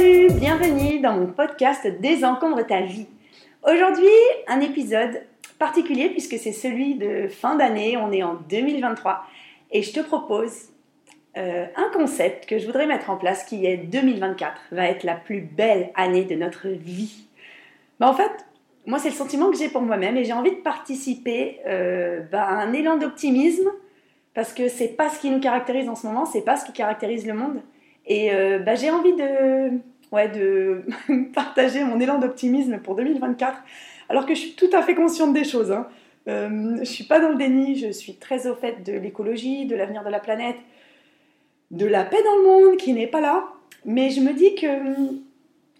Salut, bienvenue dans mon podcast Désencombre ta vie. Aujourd'hui, un épisode particulier puisque c'est celui de fin d'année, on est en 2023 et je te propose euh, un concept que je voudrais mettre en place qui est 2024 va être la plus belle année de notre vie. Bah, en fait, moi c'est le sentiment que j'ai pour moi-même et j'ai envie de participer euh, bah, à un élan d'optimisme parce que c'est pas ce qui nous caractérise en ce moment, c'est pas ce qui caractérise le monde. Et euh, bah, j'ai envie de, ouais, de partager mon élan d'optimisme pour 2024, alors que je suis tout à fait consciente des choses. Hein. Euh, je suis pas dans le déni, je suis très au fait de l'écologie, de l'avenir de la planète, de la paix dans le monde qui n'est pas là. Mais je me dis que hum,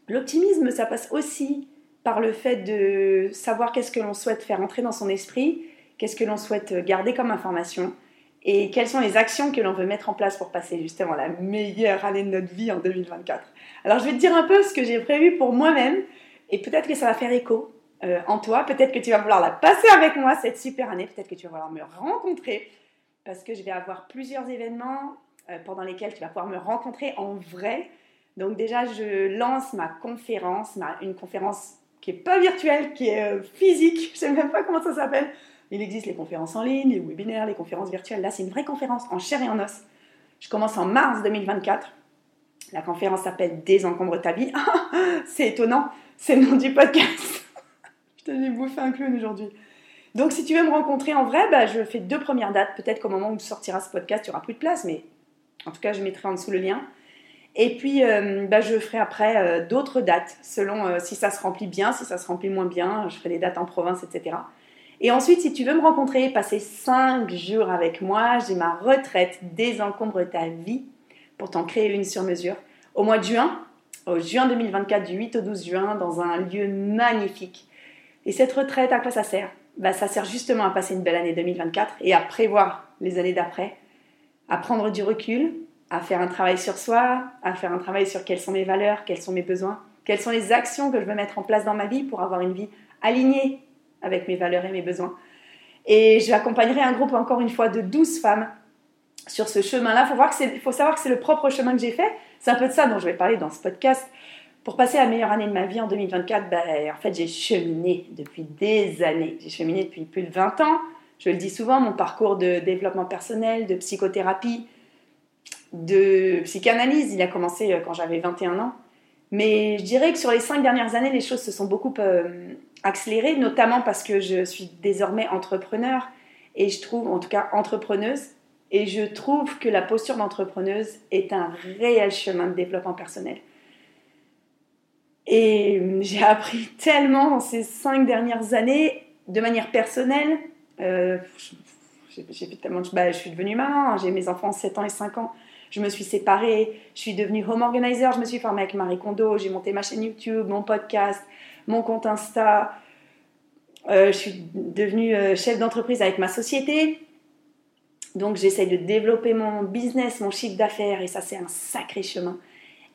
l'optimisme, ça passe aussi par le fait de savoir qu'est-ce que l'on souhaite faire entrer dans son esprit, qu'est-ce que l'on souhaite garder comme information, et quelles sont les actions que l'on veut mettre en place pour passer justement la meilleure année de notre vie en 2024. Alors je vais te dire un peu ce que j'ai prévu pour moi-même et peut-être que ça va faire écho euh, en toi, peut-être que tu vas vouloir la passer avec moi cette super année, peut-être que tu vas vouloir me rencontrer parce que je vais avoir plusieurs événements euh, pendant lesquels tu vas pouvoir me rencontrer en vrai. Donc déjà je lance ma conférence, une conférence qui est pas virtuelle, qui est euh, physique, je sais même pas comment ça s'appelle il existe les conférences en ligne, les webinaires, les conférences virtuelles. Là, c'est une vraie conférence en chair et en os. Je commence en mars 2024. La conférence s'appelle Désencombre ta vie. c'est étonnant, c'est le nom du podcast. je t'ai bouffé un clown aujourd'hui. Donc, si tu veux me rencontrer en vrai, bah, je fais deux premières dates. Peut-être qu'au moment où tu sortiras ce podcast, il n'y aura plus de place, mais en tout cas, je mettrai en dessous le lien. Et puis, euh, bah, je ferai après euh, d'autres dates, selon euh, si ça se remplit bien, si ça se remplit moins bien. Je ferai des dates en province, etc. Et ensuite, si tu veux me rencontrer, passer 5 jours avec moi, j'ai ma retraite Désencombre ta vie pour t'en créer une sur mesure au mois de juin, au juin 2024, du 8 au 12 juin, dans un lieu magnifique. Et cette retraite, à quoi ça sert? Bah, Ça sert justement à passer une belle année 2024 et à prévoir les années d'après, à prendre du recul, à faire un travail sur soi, à faire un travail sur quelles sont mes valeurs, quels sont mes besoins, quelles sont les actions que je veux mettre en place dans ma vie pour avoir une vie alignée avec mes valeurs et mes besoins. Et j'accompagnerai un groupe, encore une fois, de 12 femmes sur ce chemin-là. Il faut, savoir que c'est le propre chemin que j'ai fait. C'est un peu de ça dont je vais parler dans ce podcast. Pour passer la meilleure année de ma vie en 2024, ben, en fait, j'ai cheminé depuis des années. J'ai cheminé depuis plus de 20 ans. Je le dis souvent, mon parcours de développement personnel, de psychothérapie, de psychanalyse, il a commencé euh, quand j'avais 21 ans. Mais je dirais que sur les cinq dernières années, les choses se sont beaucoup euh, accélérées, notamment parce que je suis désormais entrepreneur et je trouve, en tout cas entrepreneuse, et je trouve que la posture d'entrepreneuse est un réel chemin de développement personnel. Et j'ai appris tellement ces cinq dernières années, de manière personnelle. Euh, j'ai tellement, bah, je suis devenue maman, hein, j'ai mes enfants 7 ans et 5 ans je me suis séparée, je suis devenue home organizer, je me suis formée avec Marie Kondo, j'ai monté ma chaîne YouTube, mon podcast, mon compte Insta. Euh, je suis devenue euh, chef d'entreprise avec ma société. Donc j'essaye de développer mon business, mon chiffre d'affaires et ça c'est un sacré chemin.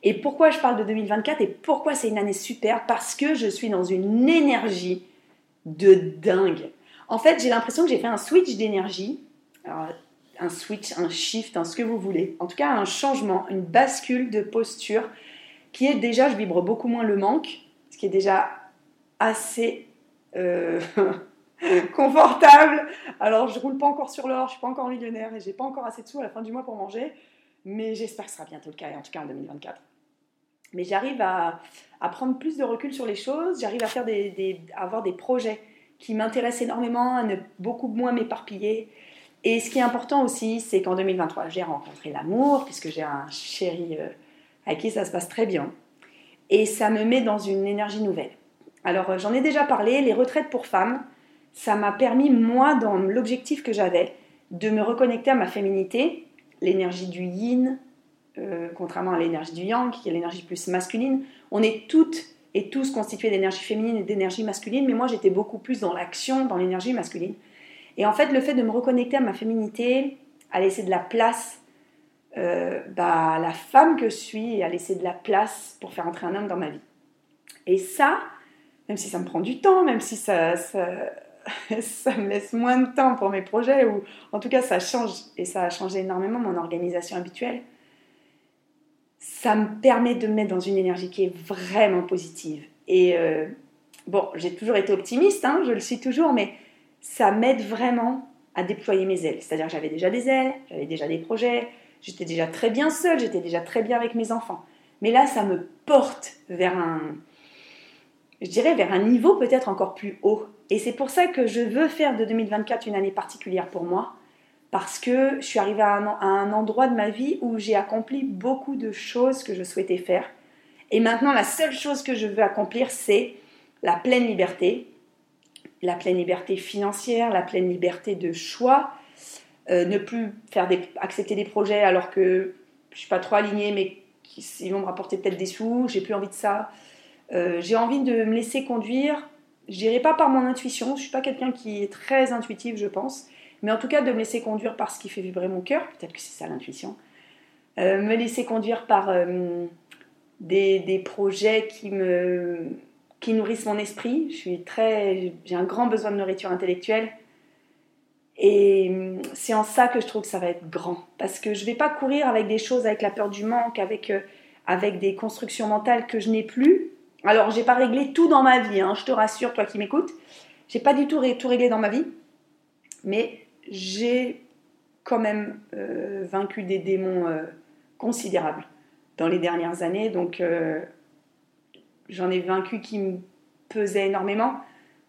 Et pourquoi je parle de 2024 et pourquoi c'est une année super? Parce que je suis dans une énergie de dingue. En fait, j'ai l'impression que j'ai fait un switch d'énergie. Un switch, un shift, ce que vous voulez. En tout cas, un changement, une bascule de posture qui est déjà, je vibre beaucoup moins le manque, ce qui est déjà assez euh, confortable. Alors, je roule pas encore sur l'or, je suis pas encore millionnaire et j'ai pas encore assez de sous à la fin du mois pour manger, mais j'espère que ce sera bientôt le cas, en tout cas en 2024. Mais j'arrive à, prendre plus de recul sur les choses, j'arrive à, faire des, à avoir des projets qui m'intéressent énormément, à ne beaucoup moins m'éparpiller, et ce qui est important aussi, c'est qu'en 2023, j'ai rencontré l'amour, puisque j'ai un chéri euh, à qui ça se passe très bien. Et ça me met dans une énergie nouvelle. Alors, euh, j'en ai déjà parlé, les retraites pour femmes, ça m'a permis, moi, dans l'objectif que j'avais, de me reconnecter à ma féminité, l'énergie du yin, euh, contrairement à l'énergie du yang, qui est l'énergie plus masculine. On est toutes et tous constitués d'énergie féminine et d'énergie masculine, mais moi j'étais beaucoup plus dans l'action, dans l'énergie masculine. Et en fait, le fait de me reconnecter à ma féminité, à laisser de la place euh, bah, la femme que je suis et à laisser de la place pour faire entrer un homme dans ma vie. Et ça, même si ça me prend du temps, même si ça, ça, ça, me laisse moins de temps pour mes projets, ou en tout cas ça change, et ça a changé énormément mon organisation habituelle, ça me permet de me mettre dans une énergie qui est vraiment positive. Et euh, bon, j'ai toujours été optimiste, hein, je le suis toujours, mais ça m'aide vraiment à déployer mes ailes. C'est-à-dire j'avais déjà des ailes, j'avais déjà des projets, j'étais déjà très bien seule, j'étais déjà très bien avec mes enfants. Mais là, ça me porte vers un, je vers un niveau peut-être encore plus haut. Et c'est pour ça que je veux faire de 2024 une année particulière pour moi, parce que je suis arrivée à un, endroit de ma vie où j'ai accompli beaucoup de choses que je souhaitais faire. Et maintenant, la seule chose que je veux accomplir, c'est la pleine liberté, la pleine liberté financière, la pleine liberté de choix, euh, ne plus faire accepter des projets alors que je suis pas trop alignée, mais qui vont me rapporter peut-être des sous, j'ai plus envie de ça. Euh, j'ai envie de me laisser conduire. Je dirais pas par mon intuition, je suis pas quelqu'un qui est très intuitif, je pense, mais en tout cas de me laisser conduire par ce qui fait vibrer mon cœur, peut-être que c'est ça l'intuition. Euh, me laisser conduire par des, des, projets qui me qui nourrissent mon esprit. Très, j'ai un grand besoin de nourriture intellectuelle. Et hum, c'est en ça que je trouve que ça va être grand. Parce que je ne vais pas courir avec des choses, avec la peur du manque, avec, euh, avec des constructions mentales que je n'ai plus. Alors, j'ai pas réglé tout dans ma vie, hein, je te rassure, toi qui m'écoutes. J'ai pas du tout, tout réglé dans ma vie. Mais j'ai quand même euh, vaincu des démons euh, considérables dans les dernières années. Donc, j'en ai vaincu qui me pesaient énormément,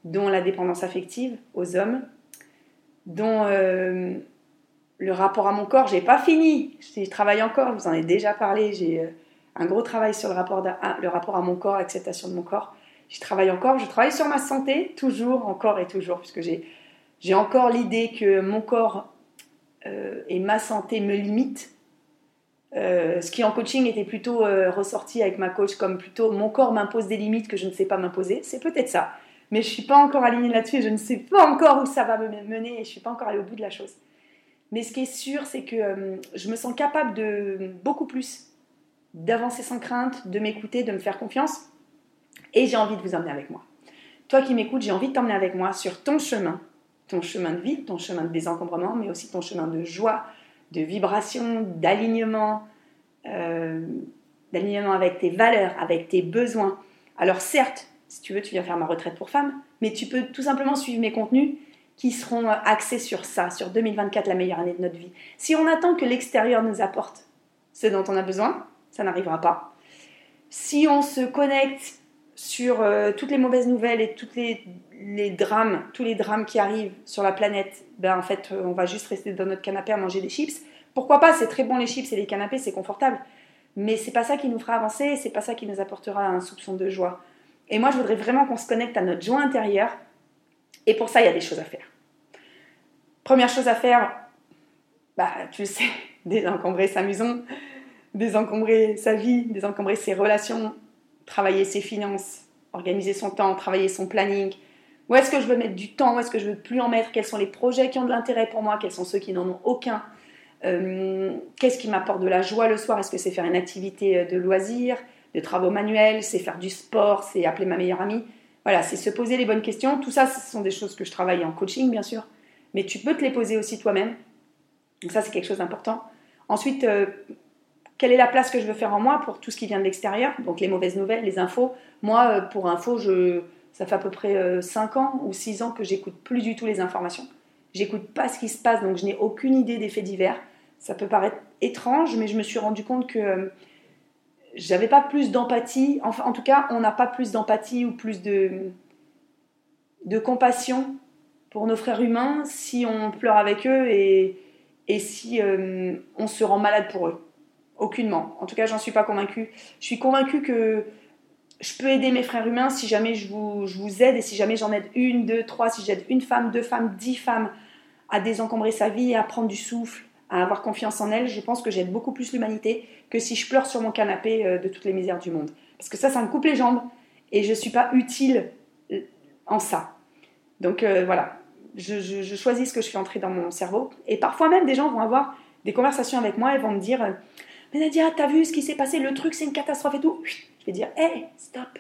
dont la dépendance affective aux hommes, dont euh, le rapport à mon corps, j'ai pas fini, je travaille encore, je vous en ai déjà parlé, j'ai euh, un gros travail sur le rapport, à, mon corps, l'acceptation de mon corps. Je travaille encore, je travaille sur ma santé, toujours, encore et toujours, puisque j'ai, encore l'idée que mon corps euh, et ma santé me limitent ce qui en coaching était plutôt ressorti avec ma coach comme plutôt mon corps m'impose des limites que je ne sais pas m'imposer. C'est peut-être ça. Mais je suis pas encore alignée là-dessus et je ne sais pas encore où ça va me mener et je suis pas encore allée au bout de la chose. Mais ce qui est sûr, c'est que euh, je me sens capable de beaucoup plus, d'avancer sans crainte, de m'écouter, de me faire confiance. Et j'ai envie de vous emmener avec moi. Toi qui m'écoutes, j'ai envie de t'emmener avec moi sur ton chemin, ton chemin de vie, ton chemin de désencombrement, mais aussi ton chemin de joie, de vibration, d'alignement, euh, d'alignement avec tes valeurs, avec tes besoins. Alors certes, si tu veux, tu viens faire ma retraite pour femmes, mais tu peux tout simplement suivre mes contenus qui seront axés sur ça, sur 2024, la meilleure année de notre vie. Si on attend que l'extérieur nous apporte ce dont on a besoin, ça n'arrivera pas. Si on se connecte sur euh, toutes les mauvaises nouvelles et tous les, drames, tous les drames qui arrivent sur la planète, ben en fait, on va juste rester dans notre canapé à manger des chips. Pourquoi pas C'est très bon les chips et les canapés, c'est confortable. Mais c'est pas ça qui nous fera avancer, c'est pas ça qui nous apportera un soupçon de joie. Et moi, je voudrais vraiment qu'on se connecte à notre joie intérieure. Et pour ça, il y a des choses à faire. Première chose à faire, bah, tu le sais, désencombrer sa maison, désencombrer sa vie, désencombrer ses relations, travailler ses finances, organiser son temps, travailler son planning. Où est-ce que je veux mettre du temps? Où est-ce que je veux plus en mettre? Quels sont les projets qui ont de l'intérêt pour moi? Quels sont ceux qui n'en ont aucun? Euh, Qu'est-ce qui m'apporte de la joie le soir? Est-ce que c'est faire une activité euh, de loisir, de travaux manuels C'est faire du sport C'est appeler ma meilleure amie Voilà, c'est se poser les bonnes questions. Tout ça, ce sont des choses que je travaille en coaching, bien sûr. Mais tu peux te les poser aussi toi-même. Donc ça, c'est quelque chose d'important. Ensuite, euh, quelle est la place que je veux faire en moi pour tout ce qui vient de l'extérieur, donc les mauvaises nouvelles, les infos. Moi, euh, pour info, je, ça fait à peu près 5 euh, ans ou 6 ans que j'écoute plus du tout les informations. J'écoute pas ce qui se passe, donc je n'ai aucune idée des faits divers. Ça peut paraître étrange, mais je me suis rendu compte que euh, j'avais pas plus d'empathie. Enfin, en tout cas, on n'a pas plus d'empathie ou plus de, de compassion pour nos frères humains si on pleure avec eux et, et si on se rend malade pour eux. Aucunement. En tout cas, j'en suis pas convaincue. Je suis convaincue que je peux aider mes frères humains si jamais je vous, je vous aide et si jamais j'en aide une, deux, trois, si j'aide une femme, deux femmes, dix femmes à désencombrer sa vie, à prendre du souffle, à avoir confiance en elle, je pense que j'aide beaucoup plus l'humanité que si je pleure sur mon canapé euh, de toutes les misères du monde. Parce que ça, ça me coupe les jambes et je ne suis pas utile euh, en ça. Donc euh, voilà, je, choisis ce que je fais entrer dans mon cerveau. Et parfois même, des gens vont avoir des conversations avec moi et vont me dire mais Nadia, t'as vu ce qui s'est passé? Le truc, c'est une catastrophe et tout. Je vais dire, hé, stop.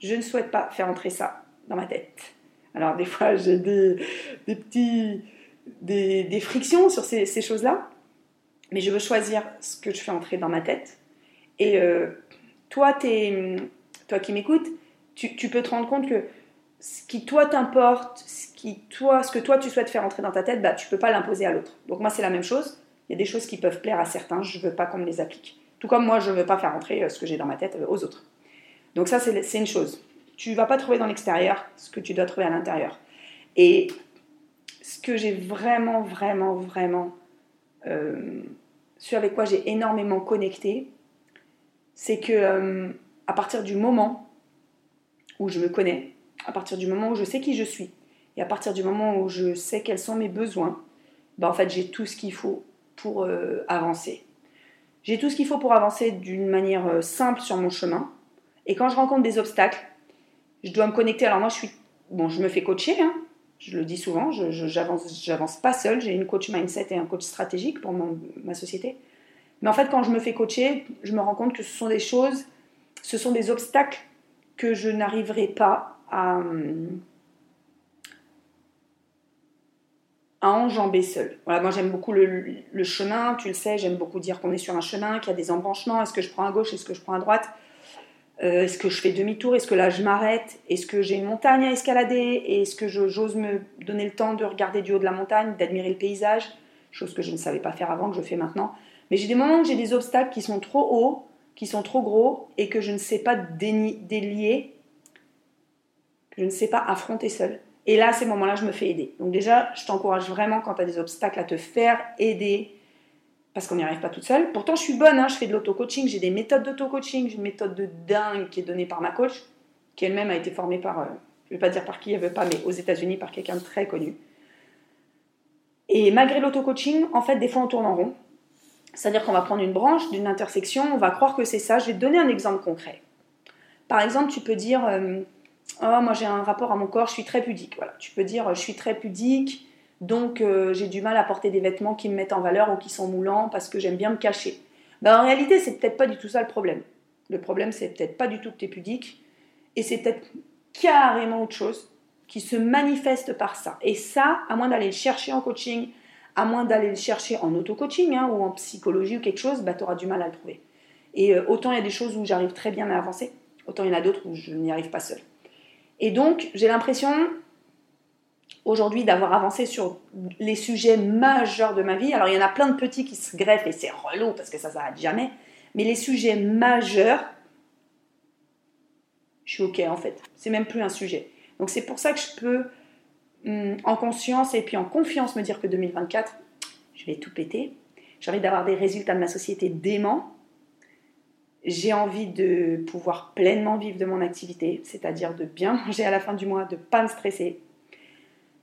Je ne souhaite pas faire entrer ça dans ma tête. Alors, des fois, j'ai des petits. Des, frictions sur ces, choses-là. Mais je veux choisir ce que je fais entrer dans ma tête. Et euh, toi, es, toi qui m'écoutes, tu, peux te rendre compte que ce qui toi t'importe, ce, ce que toi tu souhaites faire entrer dans ta tête, bah, tu peux pas l'imposer à l'autre. Donc moi, c'est la même chose. Il y a des choses qui peuvent plaire à certains, je veux pas qu'on me les applique. Tout comme moi, je veux pas faire entrer ce que j'ai dans ma tête aux autres. Donc ça, c'est une chose. Tu vas pas trouver dans l'extérieur ce que tu dois trouver à l'intérieur. Et ce que j'ai vraiment, vraiment, vraiment, euh, ce avec quoi j'ai énormément connecté, c'est que euh, à partir du moment où je me connais, à partir du moment où je sais qui je suis, et à partir du moment où je sais quels sont mes besoins, ben en fait j'ai tout ce qu'il faut pour euh, avancer. J'ai tout ce qu'il faut pour avancer d'une manière euh, simple sur mon chemin. Et quand je rencontre des obstacles, je dois me connecter. Alors moi, je suis, bon, je me fais coacher. Hein, je le dis souvent. Je, j'avance, pas seule. J'ai une coach mindset et un coach stratégique pour ma société. Mais en fait, quand je me fais coacher, je me rends compte que ce sont des choses, ce sont des obstacles que je n'arriverai pas à, à enjamber seul. Voilà, moi j'aime beaucoup le, chemin, tu le sais, j'aime beaucoup dire qu'on est sur un chemin, qu'il y a des embranchements, est-ce que je prends à gauche, est-ce que je prends à droite, euh, est-ce que je fais demi-tour, est-ce que là je m'arrête, est-ce que j'ai une montagne à escalader, est-ce que j'ose me donner le temps de regarder du haut de la montagne, d'admirer le paysage, chose que je ne savais pas faire avant, que je fais maintenant. Mais j'ai des moments où j'ai des obstacles qui sont trop hauts, qui sont trop gros, et que je ne sais pas délier, que je ne sais pas affronter seul. Et là, à ces moments-là, je me fais aider. Donc déjà, je t'encourage vraiment quand tu as des obstacles à te faire aider parce qu'on n'y arrive pas toute seule. Pourtant, je suis bonne, hein, je fais de l'auto-coaching, j'ai des méthodes d'auto-coaching, j'ai une méthode de dingue qui est donnée par ma coach, qui elle-même a été formée par, euh, je ne vais pas dire par qui elle veut pas, mais aux États-Unis par quelqu'un de très connu. Et malgré l'auto-coaching, en fait, des fois on tourne en rond. C'est-à-dire qu'on va prendre une branche d'une intersection, on va croire que c'est ça. Je vais te donner un exemple concret. Par exemple, tu peux dire, euh, oh, moi j'ai un rapport à mon corps, je suis très pudique. Voilà, tu peux dire je suis très pudique, donc euh, j'ai du mal à porter des vêtements qui me mettent en valeur ou qui sont moulants parce que j'aime bien me cacher. Ben, en réalité, c'est peut-être pas du tout ça le problème. Le problème, c'est peut-être pas du tout que tu es pudique et c'est peut-être carrément autre chose qui se manifeste par ça. Et ça, à moins d'aller le chercher en coaching, à moins d'aller le chercher en auto-coaching hein, ou en psychologie ou quelque chose, bah, tu auras du mal à le trouver. Et euh, autant il y a des choses où j'arrive très bien à avancer, autant il y en a d'autres où je n'y arrive pas seule. Et donc, j'ai l'impression aujourd'hui d'avoir avancé sur les sujets majeurs de ma vie. Alors, il y en a plein de petits qui se greffent et c'est relou parce que ça s'arrête jamais. Mais les sujets majeurs, je suis OK en fait. C'est même plus un sujet. Donc, c'est pour ça que je peux, hum, en conscience et puis en confiance, me dire que 2024, je vais tout péter. J'ai envie d'avoir des résultats de ma société dément j'ai envie de pouvoir pleinement vivre de mon activité, c'est-à-dire de bien manger à la fin du mois, de ne pas me stresser.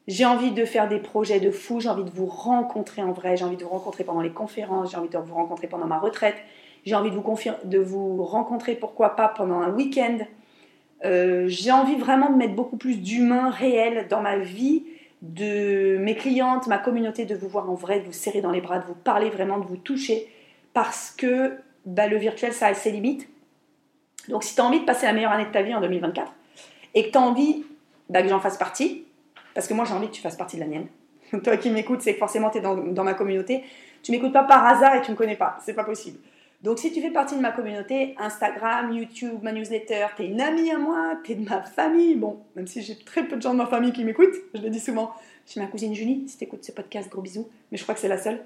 J'ai envie de faire des projets de fou, j'ai envie de vous rencontrer en vrai, j'ai envie de vous rencontrer pendant les conférences, j'ai envie de vous rencontrer pendant ma retraite, j'ai envie de vous, de vous rencontrer, pourquoi pas, pendant un week-end. Euh, j'ai envie vraiment de mettre beaucoup plus d'humain réel dans ma vie, de mes clientes, ma communauté, de vous voir en vrai, de vous serrer dans les bras, de vous parler vraiment, de vous toucher, parce que bah, le virtuel, ça a ses limites. Donc, si tu as envie de passer la meilleure année de ta vie en 2024 et que tu as envie bah, que j'en fasse partie, parce que moi j'ai envie que tu fasses partie de la mienne. Toi qui m'écoutes, c'est que forcément tu es dans, ma communauté. Tu m'écoutes pas par hasard et tu me connais pas. C'est pas possible. Donc si tu fais partie de ma communauté, Instagram, YouTube, ma newsletter, tu es une amie à moi, tu es de ma famille. Bon, même si j'ai très peu de gens de ma famille qui m'écoutent, je le dis souvent. J'ai ma cousine Julie, si tu écoutes ce podcast, gros bisous. Mais je crois que c'est la seule.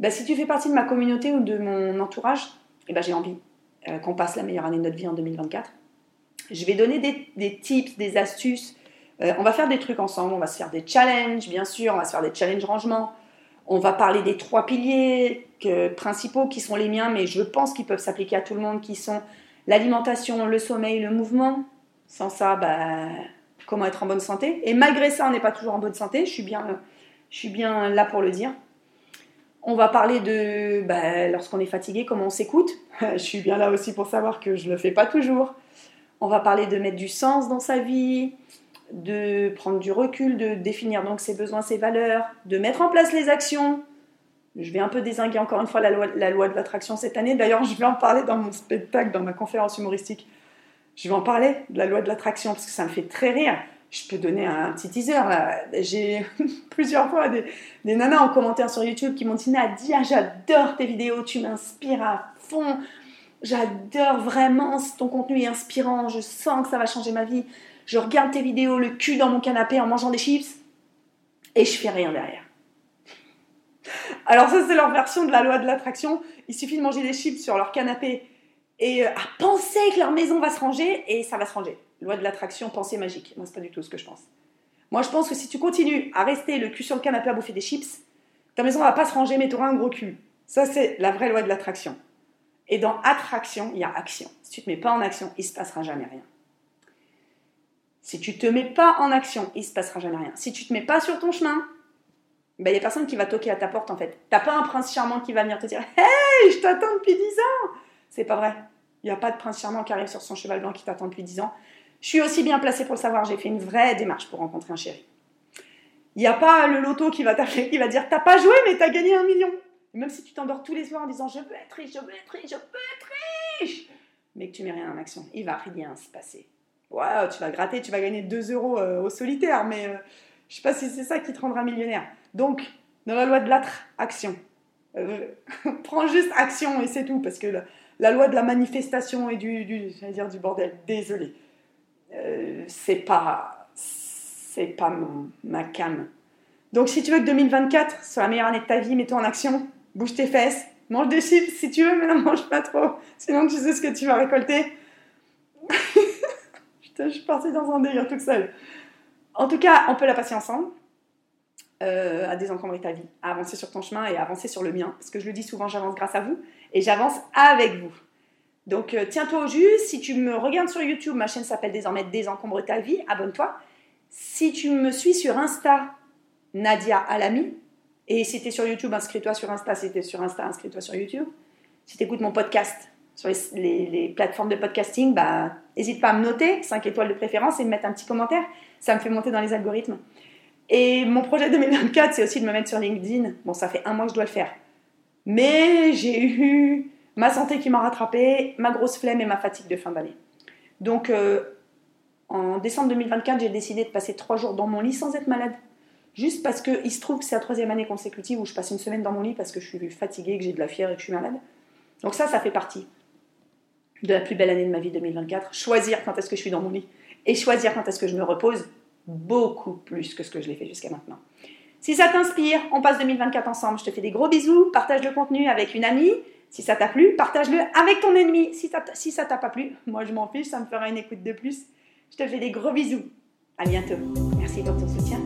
Bah, si tu fais partie de ma communauté ou de mon entourage, eh ben, j'ai envie euh, qu'on passe la meilleure année de notre vie en 2024. Je vais donner des, tips, des astuces. Euh, on va faire des trucs ensemble. On va se faire des challenges, bien sûr. On va se faire des challenges rangement. On va parler des trois piliers principaux qui sont les miens, mais je pense qu'ils peuvent s'appliquer à tout le monde, qui sont l'alimentation, le sommeil, le mouvement. Sans ça, bah, comment être en bonne santé? Et malgré ça, on n'est pas toujours en bonne santé. Je suis bien, là pour le dire. On va parler de bah, lorsqu'on est fatigué, comment on s'écoute. je suis bien là aussi pour savoir que je ne le fais pas toujours. On va parler de mettre du sens dans sa vie, de prendre du recul, de définir donc ses besoins, ses valeurs, de mettre en place les actions. Je vais un peu désinguer encore une fois la loi, de l'attraction cette année. D'ailleurs, je vais en parler dans mon spectacle, dans ma conférence humoristique. Je vais en parler de la loi de l'attraction parce que ça me fait très rire je peux donner un petit teaser. J'ai plusieurs fois des, nanas en commentaire sur YouTube qui m'ont dit Nadia, j'adore tes vidéos, tu m'inspires à fond. j'adore vraiment, ton contenu est inspirant, je sens que ça va changer ma vie. Je regarde tes vidéos, le cul dans mon canapé en mangeant des chips, et je fais rien derrière. Alors ça, c'est leur version de la loi de l'attraction. Il suffit de manger des chips sur leur canapé et euh, à penser que leur maison va se ranger, et ça va se ranger. Loi de l'attraction, pensée magique. Moi, c'est pas du tout ce que je pense. Moi, je pense que si tu continues à rester le cul sur le canapé à bouffer des chips, ta maison va pas se ranger, mais tu auras un gros cul. Ça, c'est la vraie loi de l'attraction. Et dans attraction, il y a action. Si tu te mets pas en action, il se passera jamais rien. Si tu te mets pas en action, il se passera jamais rien. Si tu te mets pas sur ton chemin, ben, il n'y a personne qui va toquer à ta porte en fait. T'as pas un prince charmant qui va venir te dire Hey, je t'attends depuis 10 ans C'est pas vrai. Il n'y a pas de prince charmant qui arrive sur son cheval blanc qui t'attend depuis 10 ans. Je suis aussi bien placée pour le savoir, j'ai fait une vraie démarche pour rencontrer un chéri. Il n'y a pas le loto qui va t'appeler, qui va dire T'as pas joué, mais t'as gagné un million. même si tu t'endors tous les soirs en disant Je veux être riche, je veux être riche, je veux être riche, mais que tu mets rien en action, il va rien se passer. Ouais, tu vas gratter, tu vas gagner 2 euros euh, au solitaire, mais euh, je sais pas si c'est ça qui te rendra millionnaire. Donc, dans la loi de l'attraction, euh, prends juste action et c'est tout, parce que la, loi de la manifestation et du, du dire du bordel, désolé, euh, c'est pas, c'est pas ma cam. Donc, si tu veux que 2024 soit la meilleure année de ta vie, mets-toi en action, bouge tes fesses, mange des chips si tu veux, mais ne mange pas trop, sinon tu sais ce que tu vas récolter. Je suis partie dans un délire toute seule. En tout cas, on peut la passer ensemble. Euh, à désencombrer ta vie, à avancer sur ton chemin et à avancer sur le mien. Parce que je le dis souvent, j'avance grâce à vous et j'avance avec vous. Donc euh, tiens-toi au jus. Si tu me regardes sur YouTube, ma chaîne s'appelle désormais Désencombre ta vie. Abonne-toi. Si tu me suis sur Insta, Nadia Alami. Et si tu es sur YouTube, inscris-toi sur Insta. Si tu es sur Insta, inscris-toi sur YouTube. Si tu écoutes mon podcast sur les, plateformes de podcasting, bah, n'hésite pas à me noter, 5 étoiles de préférence, et me mettre un petit commentaire. Ça me fait monter dans les algorithmes. Et mon projet 2024, c'est aussi de me mettre sur LinkedIn. Bon, ça fait un mois que je dois le faire. Mais j'ai eu ma santé qui m'a rattrapé, ma grosse flemme et ma fatigue de fin d'année. Donc, euh, en décembre 2024, j'ai décidé de passer trois jours dans mon lit sans être malade. Juste parce qu'il se trouve que c'est la troisième année consécutive où je passe une semaine dans mon lit parce que je suis fatiguée, que j'ai de la fièvre et que je suis malade. Donc ça, ça fait partie de la plus belle année de ma vie 2024. Choisir quand est-ce que je suis dans mon lit et choisir quand est-ce que je me repose beaucoup plus que ce que je l'ai fait jusqu'à maintenant. Si ça t'inspire, on passe 2024 ensemble. Je te fais des gros bisous. Partage le contenu avec une amie. Si ça t'a plu, partage-le avec ton ennemi. Si ça, si ça t'a pas plu, moi je m'en fiche, ça me fera une écoute de plus. Je te fais des gros bisous. À bientôt. Merci pour ton soutien.